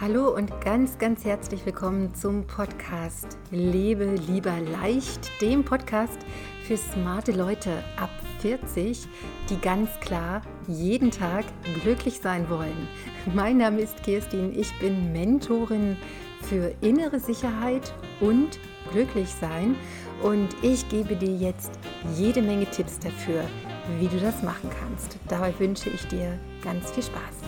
Hallo und ganz, ganz herzlich willkommen zum Podcast Lebe lieber leicht, dem Podcast für smarte Leute ab 40, die ganz klar jeden Tag glücklich sein wollen. Mein Name ist Kirstin, ich bin Mentorin für innere Sicherheit und Glücklichsein und ich gebe dir jetzt jede Menge Tipps dafür, wie du das machen kannst. Dabei wünsche ich dir ganz viel Spaß.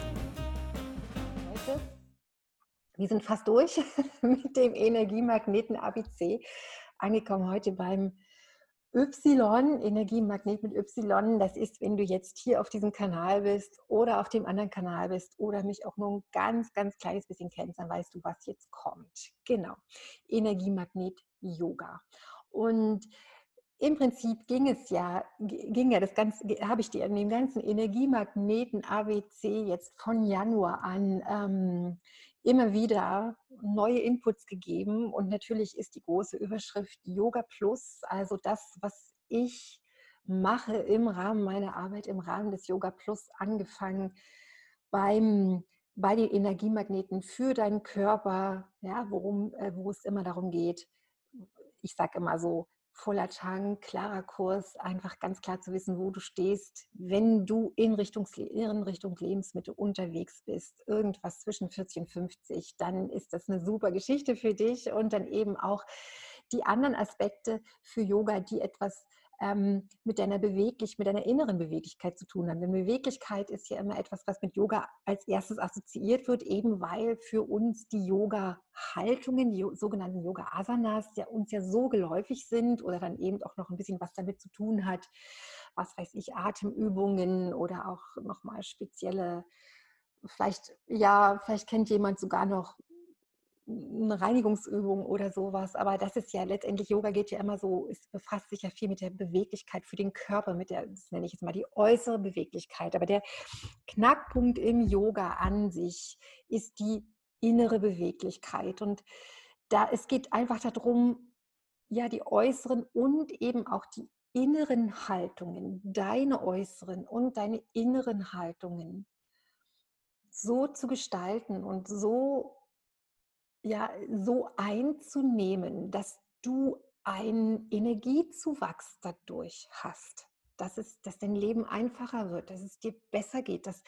Wir sind fast durch mit dem Energiemagneten ABC. Angekommen heute beim Y, Energiemagnet mit Y. Das ist, wenn du jetzt hier auf diesem Kanal bist oder auf dem anderen Kanal bist oder mich auch nur ein ganz, ganz kleines bisschen kennst, dann weißt du, was jetzt kommt. Genau. Energiemagnet Yoga. Und im Prinzip ging es ja, ging ja das Ganze, habe ich dir in dem ganzen Energiemagneten ABC jetzt von Januar an ähm, immer wieder neue Inputs gegeben. Und natürlich ist die große Überschrift Yoga Plus, also das, was ich mache im Rahmen meiner Arbeit, im Rahmen des Yoga Plus, angefangen beim bei den Energiemagneten für deinen Körper, ja, worum, äh, wo es immer darum geht. Ich sage immer so, voller Tank, klarer Kurs, einfach ganz klar zu wissen, wo du stehst, wenn du in Richtung, in Richtung Lebensmittel unterwegs bist, irgendwas zwischen 40 und 50, dann ist das eine super Geschichte für dich und dann eben auch die anderen Aspekte für Yoga, die etwas ähm, mit deiner Beweglich, mit deiner inneren Beweglichkeit zu tun haben. Denn Beweglichkeit ist ja immer etwas, was mit Yoga als erstes assoziiert wird, eben weil für uns die Yoga-Haltungen, die sogenannten Yoga-Asanas, ja uns ja so geläufig sind oder dann eben auch noch ein bisschen was damit zu tun hat, was weiß ich, Atemübungen oder auch nochmal spezielle vielleicht, ja, vielleicht kennt jemand sogar noch eine Reinigungsübung oder sowas. Aber das ist ja letztendlich, Yoga geht ja immer so, es befasst sich ja viel mit der Beweglichkeit für den Körper, mit der, das nenne ich jetzt mal die äußere Beweglichkeit. Aber der Knackpunkt im Yoga an sich ist die innere Beweglichkeit. Und da, es geht einfach darum, ja, die äußeren und eben auch die inneren Haltungen, deine äußeren und deine inneren Haltungen so zu gestalten und so ja, so einzunehmen, dass du einen Energiezuwachs dadurch hast, dass, es, dass dein Leben einfacher wird, dass es dir besser geht, dass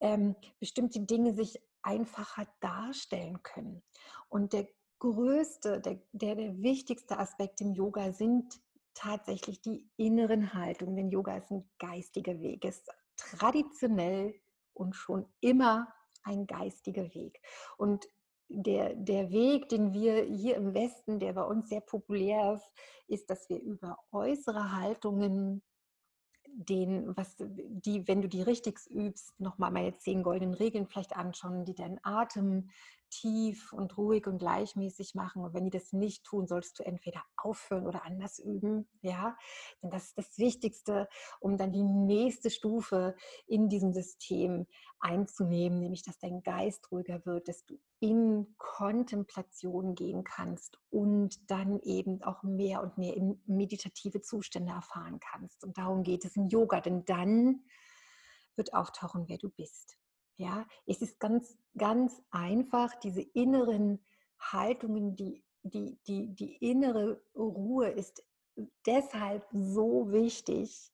ähm, bestimmte Dinge sich einfacher darstellen können. Und der größte, der, der, der wichtigste Aspekt im Yoga sind tatsächlich die inneren Haltungen. Denn Yoga ist ein geistiger Weg, ist traditionell und schon immer ein geistiger Weg. Und der, der Weg, den wir hier im Westen, der bei uns sehr populär ist, ist, dass wir über äußere Haltungen den, was die, wenn du die richtig übst, nochmal meine zehn goldenen Regeln vielleicht anschauen, die deinen Atem tief und ruhig und gleichmäßig machen. Und wenn die das nicht tun, sollst du entweder aufhören oder anders üben. Ja, denn das ist das Wichtigste, um dann die nächste Stufe in diesem System einzunehmen, nämlich dass dein Geist ruhiger wird, dass du in Kontemplation gehen kannst und dann eben auch mehr und mehr in meditative Zustände erfahren kannst. Und darum geht es im Yoga, denn dann wird auftauchen, wer du bist. Ja, es ist ganz, ganz einfach, diese inneren Haltungen, die, die, die, die innere Ruhe ist deshalb so wichtig,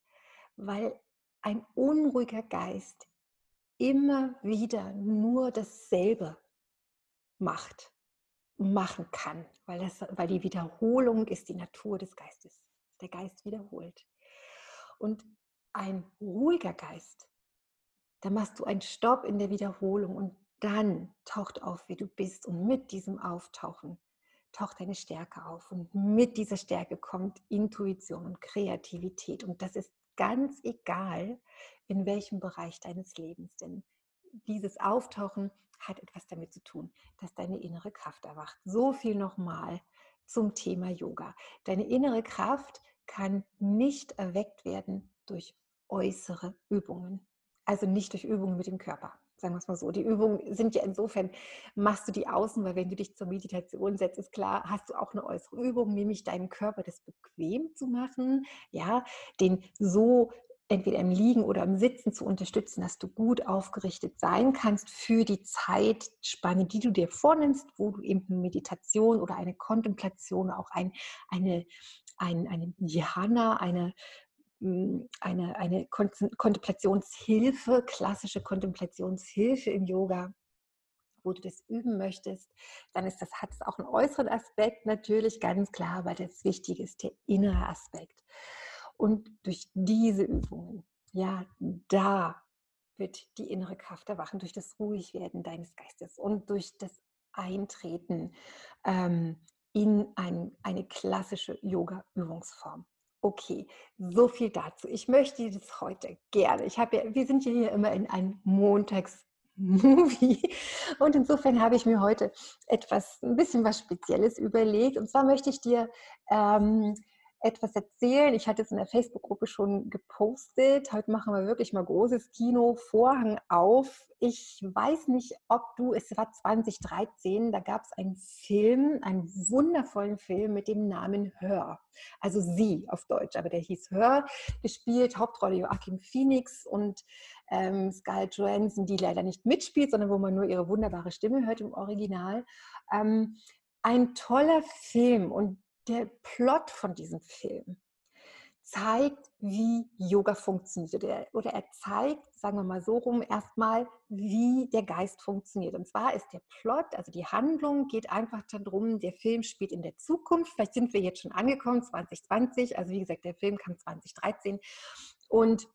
weil ein unruhiger Geist immer wieder nur dasselbe macht, machen kann, weil, das, weil die Wiederholung ist die Natur des Geistes. Der Geist wiederholt. Und ein ruhiger Geist da machst du einen Stopp in der Wiederholung und dann taucht auf, wie du bist. Und mit diesem Auftauchen taucht deine Stärke auf. Und mit dieser Stärke kommt Intuition und Kreativität. Und das ist ganz egal, in welchem Bereich deines Lebens. Denn dieses Auftauchen hat etwas damit zu tun, dass deine innere Kraft erwacht. So viel nochmal zum Thema Yoga. Deine innere Kraft kann nicht erweckt werden durch äußere Übungen. Also nicht durch Übungen mit dem Körper, sagen wir es mal so. Die Übungen sind ja insofern, machst du die außen, weil wenn du dich zur Meditation setzt, ist klar, hast du auch eine äußere Übung, nämlich deinem Körper das bequem zu machen, ja, den so entweder im Liegen oder im Sitzen zu unterstützen, dass du gut aufgerichtet sein kannst für die Zeitspanne, die du dir vornimmst, wo du eben eine Meditation oder eine Kontemplation, auch ein, eine, ein, eine Dhyana, eine, eine, eine Kontemplationshilfe, klassische Kontemplationshilfe im Yoga wo du das üben möchtest, dann ist das, hat es auch einen äußeren Aspekt natürlich, ganz klar, aber das Wichtige ist der innere Aspekt. Und durch diese Übungen, ja, da wird die innere Kraft erwachen, durch das Ruhigwerden deines Geistes und durch das Eintreten ähm, in ein, eine klassische Yoga-Übungsform. Okay, so viel dazu. Ich möchte das heute gerne. Ich habe ja, wir sind ja hier immer in einem Montags-Movie und insofern habe ich mir heute etwas, ein bisschen was Spezielles überlegt. Und zwar möchte ich dir ähm, etwas erzählen. Ich hatte es in der Facebook-Gruppe schon gepostet. Heute machen wir wirklich mal großes Kino, Vorhang auf. Ich weiß nicht, ob du, es war 2013, da gab es einen Film, einen wundervollen Film mit dem Namen Hör. Also sie auf Deutsch, aber der hieß Hör, gespielt, Hauptrolle Joachim Phoenix und ähm, Scarlett Johansson, die leider nicht mitspielt, sondern wo man nur ihre wunderbare Stimme hört im Original. Ähm, ein toller Film und der Plot von diesem Film zeigt, wie Yoga funktioniert. Oder er zeigt, sagen wir mal so rum, erstmal, wie der Geist funktioniert. Und zwar ist der Plot, also die Handlung, geht einfach darum, der Film spielt in der Zukunft. Vielleicht sind wir jetzt schon angekommen, 2020. Also wie gesagt, der Film kam 2013. Und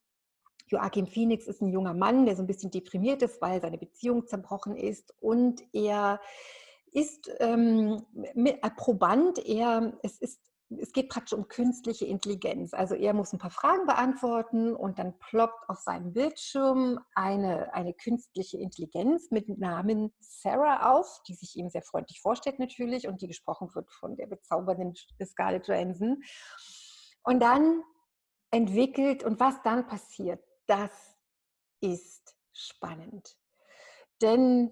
Joachim Phoenix ist ein junger Mann, der so ein bisschen deprimiert ist, weil seine Beziehung zerbrochen ist. Und er ist ähm, Proband, er, es ist es geht praktisch um künstliche Intelligenz. Also er muss ein paar Fragen beantworten und dann ploppt auf seinem Bildschirm eine, eine künstliche Intelligenz mit Namen Sarah auf, die sich ihm sehr freundlich vorstellt natürlich und die gesprochen wird von der bezaubernden Scarlett Johansson. Und dann entwickelt und was dann passiert, das ist spannend. Denn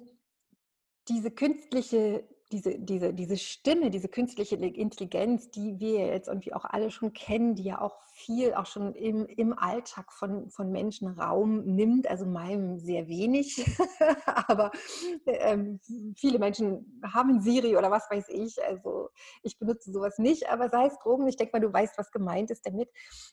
diese künstliche, diese, diese, diese Stimme, diese künstliche Intelligenz, die wir jetzt irgendwie auch alle schon kennen, die ja auch viel auch schon im, im Alltag von, von Menschen Raum nimmt, also meinem sehr wenig, aber ähm, viele Menschen haben Siri oder was weiß ich, also ich benutze sowas nicht, aber sei es drum, ich denke mal, du weißt, was gemeint ist damit.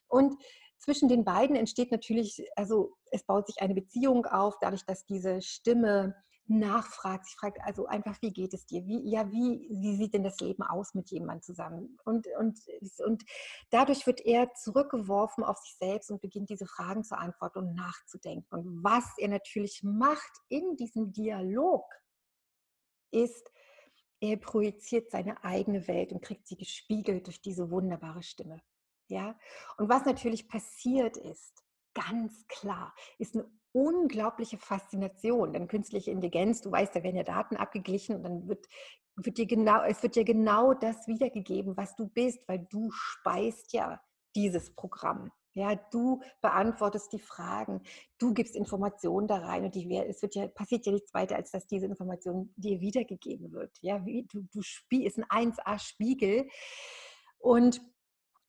Und zwischen den beiden entsteht natürlich, also es baut sich eine Beziehung auf, dadurch, dass diese Stimme nachfragt. Sie fragt also einfach, wie geht es dir? Wie, ja, wie, wie sieht denn das Leben aus mit jemandem zusammen? Und, und, und dadurch wird er zurückgeworfen auf sich selbst und beginnt diese Fragen zu antworten und nachzudenken. Und was er natürlich macht in diesem Dialog, ist, er projiziert seine eigene Welt und kriegt sie gespiegelt durch diese wunderbare Stimme. Ja? Und was natürlich passiert ist, ganz klar, ist eine unglaubliche Faszination. Denn künstliche Intelligenz, du weißt, da werden ja Daten abgeglichen und dann wird, wird dir genau, es wird dir genau das wiedergegeben, was du bist, weil du speist ja dieses Programm. Ja, du beantwortest die Fragen, du gibst Informationen da rein und die, es wird ja, passiert ja nichts weiter, als dass diese Information dir wiedergegeben wird. Ja, wie, du, du spielst ein 1A-Spiegel. Und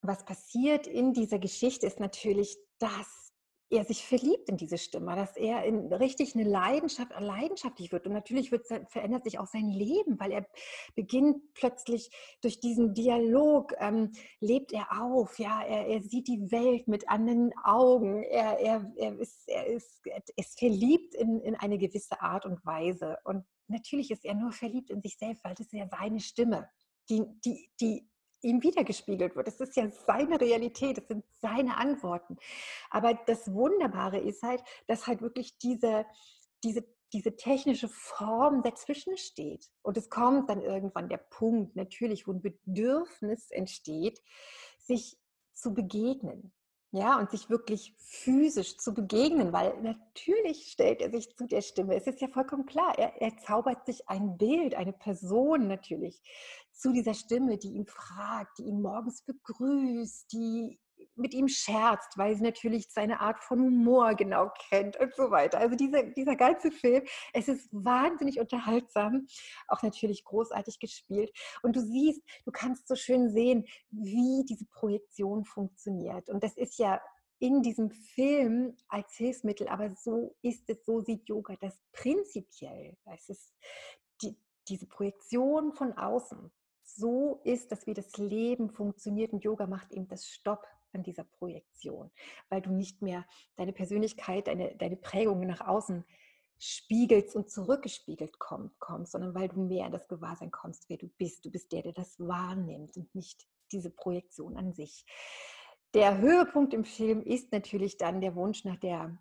was passiert in dieser Geschichte ist natürlich, dass er sich verliebt in diese Stimme, dass er in richtig eine Leidenschaft, leidenschaftlich wird. Und natürlich wird, verändert sich auch sein Leben, weil er beginnt plötzlich durch diesen Dialog, ähm, lebt er auf, ja, er, er, sieht die Welt mit anderen Augen, er, er, er, ist, er, ist, er ist verliebt in, in eine gewisse Art und Weise. Und natürlich ist er nur verliebt in sich selbst, weil das ist ja seine Stimme, die, die, die ihm wiedergespiegelt wird. Es ist ja seine Realität, es sind seine Antworten. Aber das Wunderbare ist halt, dass halt wirklich diese, diese, diese technische Form dazwischen steht. Und es kommt dann irgendwann der Punkt, natürlich, wo ein Bedürfnis entsteht, sich zu begegnen. Ja, und sich wirklich physisch zu begegnen, weil natürlich stellt er sich zu der Stimme. Es ist ja vollkommen klar, er, er zaubert sich ein Bild, eine Person natürlich zu dieser Stimme, die ihn fragt, die ihn morgens begrüßt, die mit ihm scherzt, weil sie natürlich seine Art von Humor genau kennt und so weiter. Also dieser, dieser ganze Film, es ist wahnsinnig unterhaltsam, auch natürlich großartig gespielt. Und du siehst, du kannst so schön sehen, wie diese Projektion funktioniert. Und das ist ja in diesem Film als Hilfsmittel, aber so ist es, so sieht Yoga das prinzipiell. Es ist die, diese Projektion von außen. So ist dass wie das Leben funktioniert und Yoga macht eben das Stopp an dieser Projektion, weil du nicht mehr deine Persönlichkeit, deine, deine Prägungen nach außen spiegelst und zurückgespiegelt komm, kommst, sondern weil du mehr in das Gewahrsein kommst, wer du bist. Du bist der, der das wahrnimmt und nicht diese Projektion an sich. Der Höhepunkt im Film ist natürlich dann der Wunsch nach der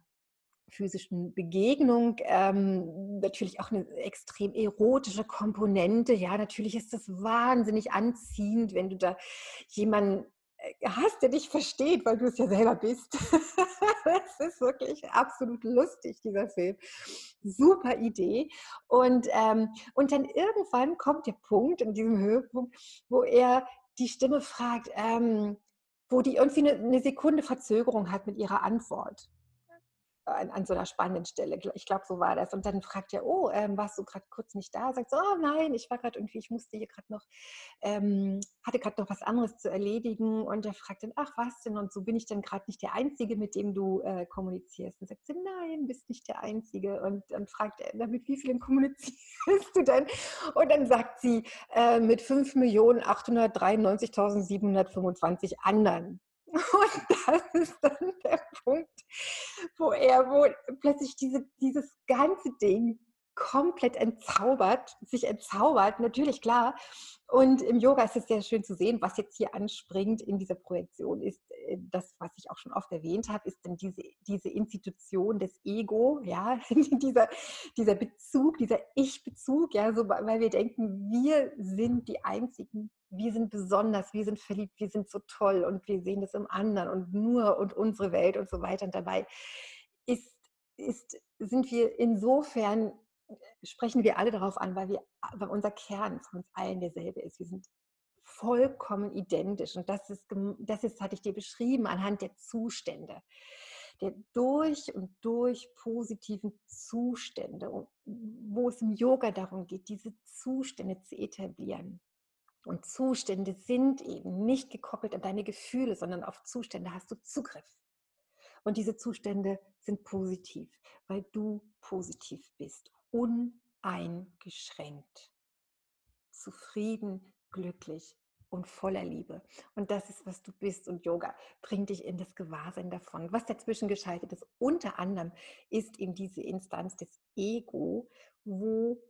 physischen Begegnung. Ähm, natürlich auch eine extrem erotische Komponente. Ja, natürlich ist das wahnsinnig anziehend, wenn du da jemanden äh, hast, der dich versteht, weil du es ja selber bist. das ist wirklich absolut lustig, dieser Film. Super Idee. Und, ähm, und dann irgendwann kommt der Punkt, in diesem Höhepunkt, wo er die Stimme fragt, ähm, wo die irgendwie eine, eine Sekunde Verzögerung hat mit ihrer Antwort an, an, so einer spannenden Stelle. Ich glaube, so war das. Und dann fragt er, oh, ähm, warst du gerade kurz nicht da? Sagt so, oh nein, ich war gerade irgendwie, ich musste hier gerade noch, ähm, hatte gerade noch was anderes zu erledigen. Und er fragt dann, ach, was denn? Und so bin ich dann gerade nicht der Einzige, mit dem du äh, kommunizierst. Und sagt sie, nein, bist nicht der Einzige. Und dann fragt er, mit wie vielen kommunizierst du denn? Und dann sagt sie, äh, mit 5.893.725 anderen. Und das ist dann der Punkt, wo er wo plötzlich diese, dieses ganze Ding komplett entzaubert, sich entzaubert, natürlich klar. Und im Yoga ist es sehr schön zu sehen, was jetzt hier anspringt in dieser Projektion, ist äh, das, was ich auch schon oft erwähnt habe, ist dann diese, diese Institution des Ego, ja, dieser, dieser Bezug, dieser Ich-Bezug, ja, so, weil wir denken, wir sind die Einzigen, wir sind besonders, wir sind verliebt, wir sind so toll und wir sehen das im anderen und nur und unsere Welt und so weiter. Und dabei ist, ist, sind wir insofern, sprechen wir alle darauf an, weil, wir, weil unser Kern von uns allen derselbe ist. Wir sind vollkommen identisch. Und das ist, das ist, hatte ich dir beschrieben, anhand der Zustände. Der durch und durch positiven Zustände, wo es im Yoga darum geht, diese Zustände zu etablieren. Und Zustände sind eben nicht gekoppelt an deine Gefühle, sondern auf Zustände hast du Zugriff. Und diese Zustände sind positiv, weil du positiv bist, uneingeschränkt, zufrieden, glücklich und voller Liebe. Und das ist, was du bist. Und Yoga bringt dich in das Gewahrsein davon. Was dazwischen geschaltet ist, unter anderem, ist eben diese Instanz des Ego, wo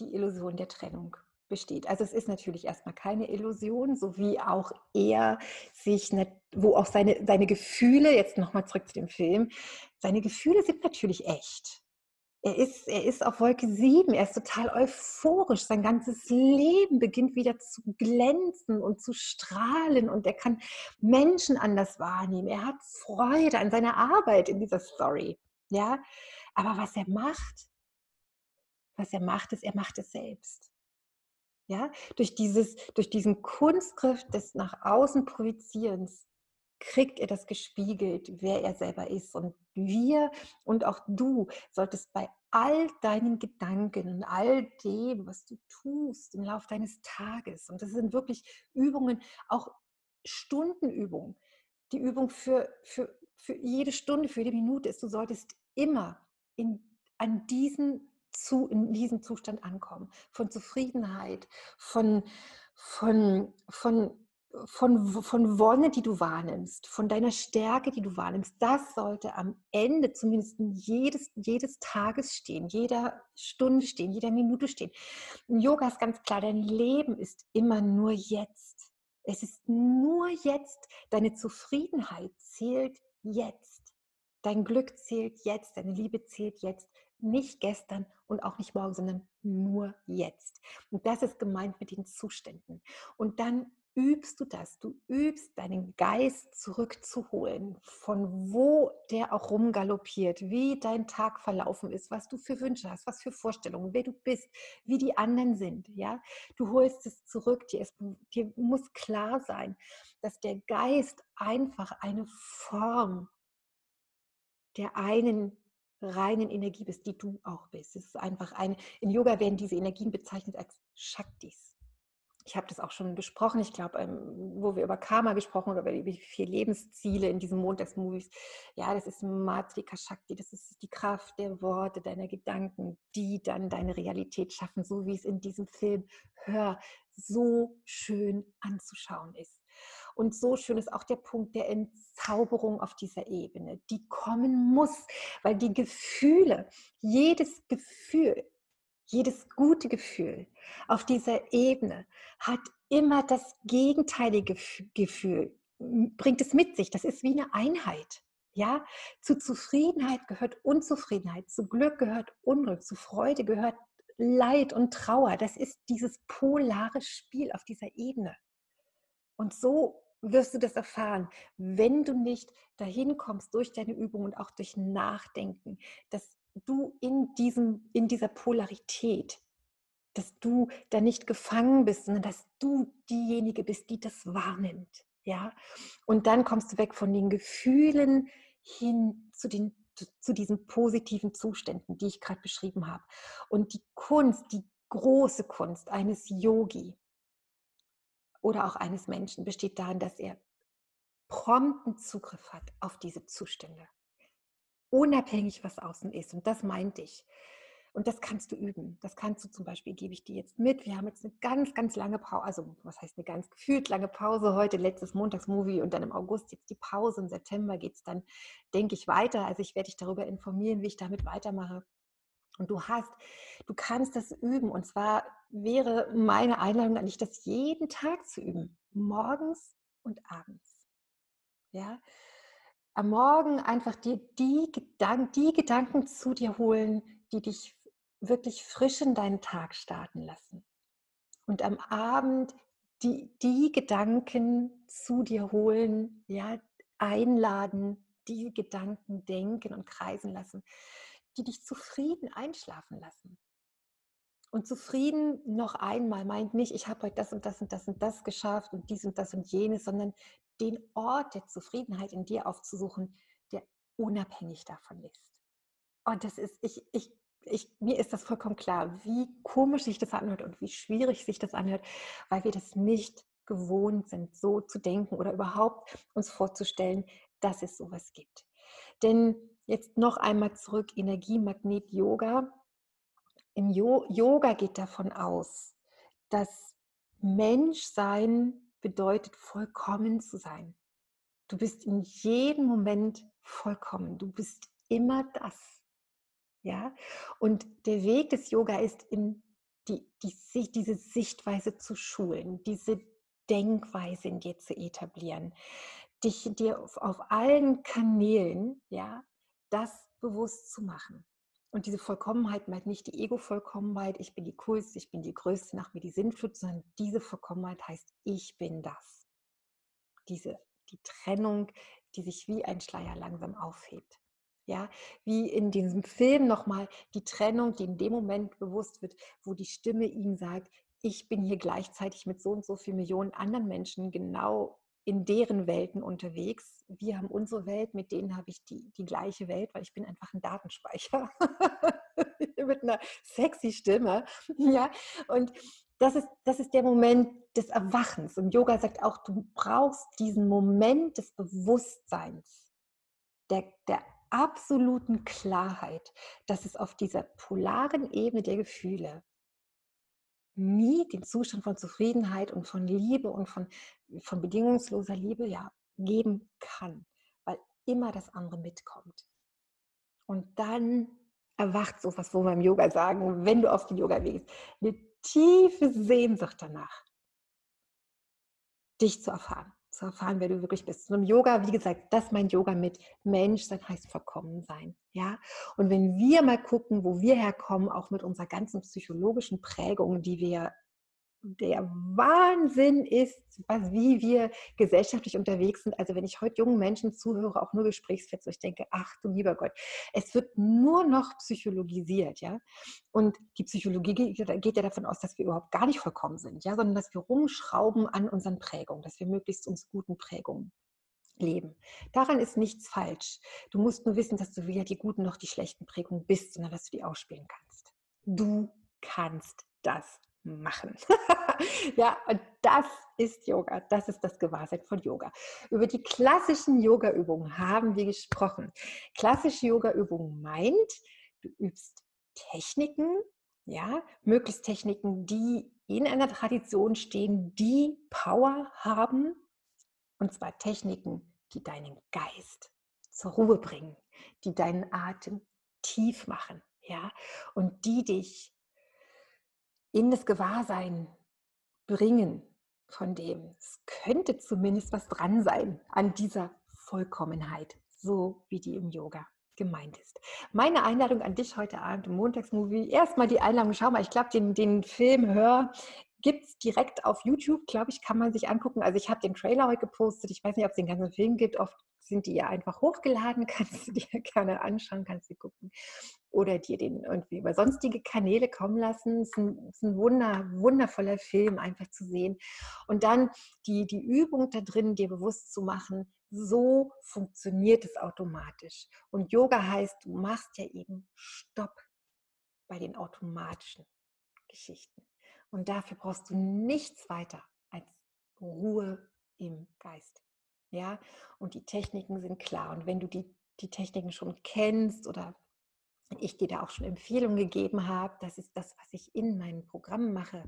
die Illusion der Trennung besteht. Also es ist natürlich erstmal keine Illusion, so wie auch er sich, wo auch seine, seine Gefühle, jetzt nochmal zurück zu dem Film, seine Gefühle sind natürlich echt. Er ist, er ist auf Wolke 7, er ist total euphorisch, sein ganzes Leben beginnt wieder zu glänzen und zu strahlen und er kann Menschen anders wahrnehmen. Er hat Freude an seiner Arbeit in dieser Story. Ja? Aber was er macht, was er macht, ist, er macht es selbst. Ja, durch, dieses, durch diesen Kunstgriff des nach außen Projizierens kriegt er das gespiegelt, wer er selber ist. Und wir und auch du solltest bei all deinen Gedanken und all dem, was du tust im Laufe deines Tages, und das sind wirklich Übungen, auch Stundenübungen, die Übung für, für, für jede Stunde, für jede Minute ist, du solltest immer in, an diesen zu, in diesem Zustand ankommen, von Zufriedenheit, von, von, von, von, von Wonne, die du wahrnimmst, von deiner Stärke, die du wahrnimmst. Das sollte am Ende zumindest jedes, jedes Tages stehen, jeder Stunde stehen, jeder Minute stehen. Im Yoga ist ganz klar, dein Leben ist immer nur jetzt. Es ist nur jetzt. Deine Zufriedenheit zählt jetzt. Dein Glück zählt jetzt, deine Liebe zählt jetzt nicht gestern und auch nicht morgen, sondern nur jetzt. Und das ist gemeint mit den Zuständen. Und dann übst du das. Du übst deinen Geist zurückzuholen, von wo der auch rumgaloppiert, wie dein Tag verlaufen ist, was du für Wünsche hast, was für Vorstellungen, wer du bist, wie die anderen sind. Ja, du holst es zurück. Dir, ist, dir muss klar sein, dass der Geist einfach eine Form der einen reinen Energie bist, die du auch bist. Es ist einfach eine, in Yoga werden diese Energien bezeichnet als Shaktis. Ich habe das auch schon besprochen, ich glaube, ähm, wo wir über Karma gesprochen haben, oder über die vier Lebensziele in diesen Montagsmovies. Ja, das ist Matrika Shakti, das ist die Kraft der Worte, deiner Gedanken, die dann deine Realität schaffen, so wie es in diesem Film Hör so schön anzuschauen ist. Und so schön ist auch der Punkt der Entzauberung auf dieser Ebene, die kommen muss, weil die Gefühle, jedes Gefühl, jedes gute Gefühl auf dieser Ebene hat immer das gegenteilige Gefühl, bringt es mit sich. Das ist wie eine Einheit. Ja, zu Zufriedenheit gehört Unzufriedenheit, zu Glück gehört Unglück, zu Freude gehört Leid und Trauer. Das ist dieses polare Spiel auf dieser Ebene. Und so wirst du das erfahren, wenn du nicht dahin kommst durch deine Übung und auch durch Nachdenken, dass du in, diesem, in dieser Polarität, dass du da nicht gefangen bist, sondern dass du diejenige bist, die das wahrnimmt. Ja? Und dann kommst du weg von den Gefühlen hin zu, den, zu diesen positiven Zuständen, die ich gerade beschrieben habe. Und die Kunst, die große Kunst eines Yogi oder auch eines Menschen besteht darin, dass er prompten Zugriff hat auf diese Zustände unabhängig, was außen ist. Und das meinte ich. Und das kannst du üben. Das kannst du zum Beispiel, gebe ich dir jetzt mit. Wir haben jetzt eine ganz, ganz lange Pause, also was heißt eine ganz gefühlt lange Pause heute, letztes Montagsmovie und dann im August jetzt die Pause. Im September geht es dann, denke ich, weiter. Also ich werde dich darüber informieren, wie ich damit weitermache. Und du hast, du kannst das üben. Und zwar wäre meine Einladung an dich, das jeden Tag zu üben. Morgens und abends. Ja, am Morgen einfach dir die, Gedank die Gedanken zu dir holen, die dich wirklich frisch in deinen Tag starten lassen. Und am Abend die, die Gedanken zu dir holen, ja, einladen, die Gedanken denken und kreisen lassen, die dich zufrieden einschlafen lassen. Und zufrieden noch einmal meint nicht, ich habe heute das und das und das und das geschafft und dies und das und jenes, sondern den Ort der Zufriedenheit in dir aufzusuchen, der unabhängig davon ist. Und das ist, ich, ich, ich, mir ist das vollkommen klar, wie komisch sich das anhört und wie schwierig sich das anhört, weil wir das nicht gewohnt sind, so zu denken oder überhaupt uns vorzustellen, dass es sowas gibt. Denn jetzt noch einmal zurück, Energiemagnet Yoga. Im jo Yoga geht davon aus, dass Menschsein bedeutet, vollkommen zu sein. Du bist in jedem Moment vollkommen. Du bist immer das. Ja? Und der Weg des Yoga ist, in die, die, diese Sichtweise zu schulen, diese Denkweise in dir zu etablieren, dich dir auf, auf allen Kanälen ja, das bewusst zu machen. Und diese Vollkommenheit meint nicht die Ego-Vollkommenheit, ich bin die Coolste, ich bin die Größte, nach mir die Sintflut, sondern diese Vollkommenheit heißt, ich bin das. Diese, die Trennung, die sich wie ein Schleier langsam aufhebt. Ja, wie in diesem Film nochmal die Trennung, die in dem Moment bewusst wird, wo die Stimme ihm sagt, ich bin hier gleichzeitig mit so und so vielen Millionen anderen Menschen genau in deren Welten unterwegs. Wir haben unsere Welt, mit denen habe ich die, die gleiche Welt, weil ich bin einfach ein Datenspeicher mit einer sexy Stimme. Ja, und das ist, das ist der Moment des Erwachens. Und Yoga sagt auch, du brauchst diesen Moment des Bewusstseins, der, der absoluten Klarheit, dass es auf dieser polaren Ebene der Gefühle nie den Zustand von Zufriedenheit und von Liebe und von, von bedingungsloser Liebe ja geben kann, weil immer das andere mitkommt. Und dann erwacht sowas, wo wir im Yoga sagen, wenn du auf den Yoga gehst, eine tiefe Sehnsucht danach, dich zu erfahren zu erfahren, wer du wirklich bist. Und im Yoga, wie gesagt, das meint Yoga mit Mensch sein heißt vollkommen sein. Ja? Und wenn wir mal gucken, wo wir herkommen, auch mit unserer ganzen psychologischen Prägung, die wir der Wahnsinn ist, was, wie wir gesellschaftlich unterwegs sind. Also wenn ich heute jungen Menschen zuhöre, auch nur Gesprächsfett, so ich denke, ach du lieber Gott, es wird nur noch psychologisiert, ja. Und die Psychologie geht ja davon aus, dass wir überhaupt gar nicht vollkommen sind, ja, sondern dass wir rumschrauben an unseren Prägungen, dass wir möglichst uns guten Prägungen leben. Daran ist nichts falsch. Du musst nur wissen, dass du weder die guten noch die schlechten Prägungen bist, sondern dass du die ausspielen kannst. Du kannst das machen. ja, und das ist Yoga. Das ist das Gewahrsein von Yoga. Über die klassischen Yoga-Übungen haben wir gesprochen. Klassische Yoga-Übung meint, du übst Techniken, ja, möglichst Techniken, die in einer Tradition stehen, die Power haben, und zwar Techniken, die deinen Geist zur Ruhe bringen, die deinen Atem tief machen, ja, und die dich in das Gewahrsein bringen von dem. Es könnte zumindest was dran sein an dieser Vollkommenheit, so wie die im Yoga gemeint ist. Meine Einladung an dich heute Abend im Montagsmovie. Erstmal die Einladung, schau mal, ich glaube, den, den Film Hör gibt es direkt auf YouTube, glaube ich, kann man sich angucken. Also ich habe den Trailer heute gepostet. Ich weiß nicht, ob es den ganzen Film gibt. Oft sind die ja einfach hochgeladen, kannst du dir gerne anschauen, kannst du gucken. Oder dir den irgendwie über sonstige Kanäle kommen lassen. Es ist ein, ist ein wunder, wundervoller Film, einfach zu sehen. Und dann die, die Übung da drin, dir bewusst zu machen, so funktioniert es automatisch. Und Yoga heißt, du machst ja eben Stopp bei den automatischen Geschichten. Und dafür brauchst du nichts weiter als Ruhe im Geist. Ja, und die Techniken sind klar. Und wenn du die, die Techniken schon kennst oder ich dir da auch schon Empfehlungen gegeben habe, das ist das, was ich in meinen Programmen mache,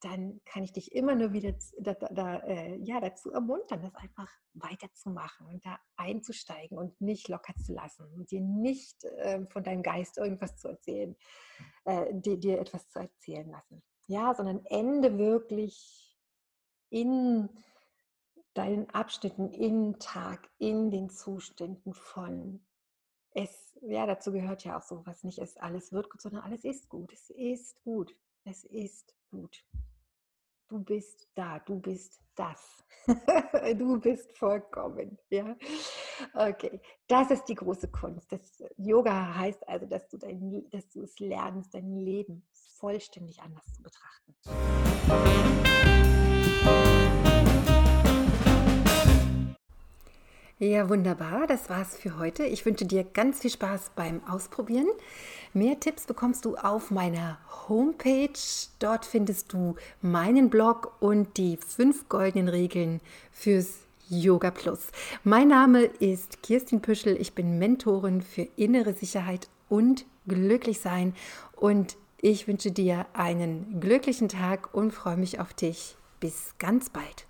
dann kann ich dich immer nur wieder da, da, äh, ja, dazu ermuntern, das einfach weiterzumachen und da einzusteigen und nicht locker zu lassen und dir nicht äh, von deinem Geist irgendwas zu erzählen, äh, dir, dir etwas zu erzählen lassen. Ja, sondern ende wirklich in deinen Abschnitten im Tag, in den Zuständen von es, ja, dazu gehört ja auch so, was nicht ist, alles wird gut, sondern alles ist gut. Es ist gut. Es ist gut. Du bist da, du bist das. du bist vollkommen. Ja? Okay, das ist die große Kunst. Das Yoga heißt also, dass du, dein, dass du es lernst, dein Leben vollständig anders zu betrachten. Ja, wunderbar. Das war's für heute. Ich wünsche dir ganz viel Spaß beim Ausprobieren. Mehr Tipps bekommst du auf meiner Homepage. Dort findest du meinen Blog und die fünf goldenen Regeln fürs Yoga Plus. Mein Name ist Kirstin Püschel. Ich bin Mentorin für innere Sicherheit und Glücklichsein. Und ich wünsche dir einen glücklichen Tag und freue mich auf dich. Bis ganz bald.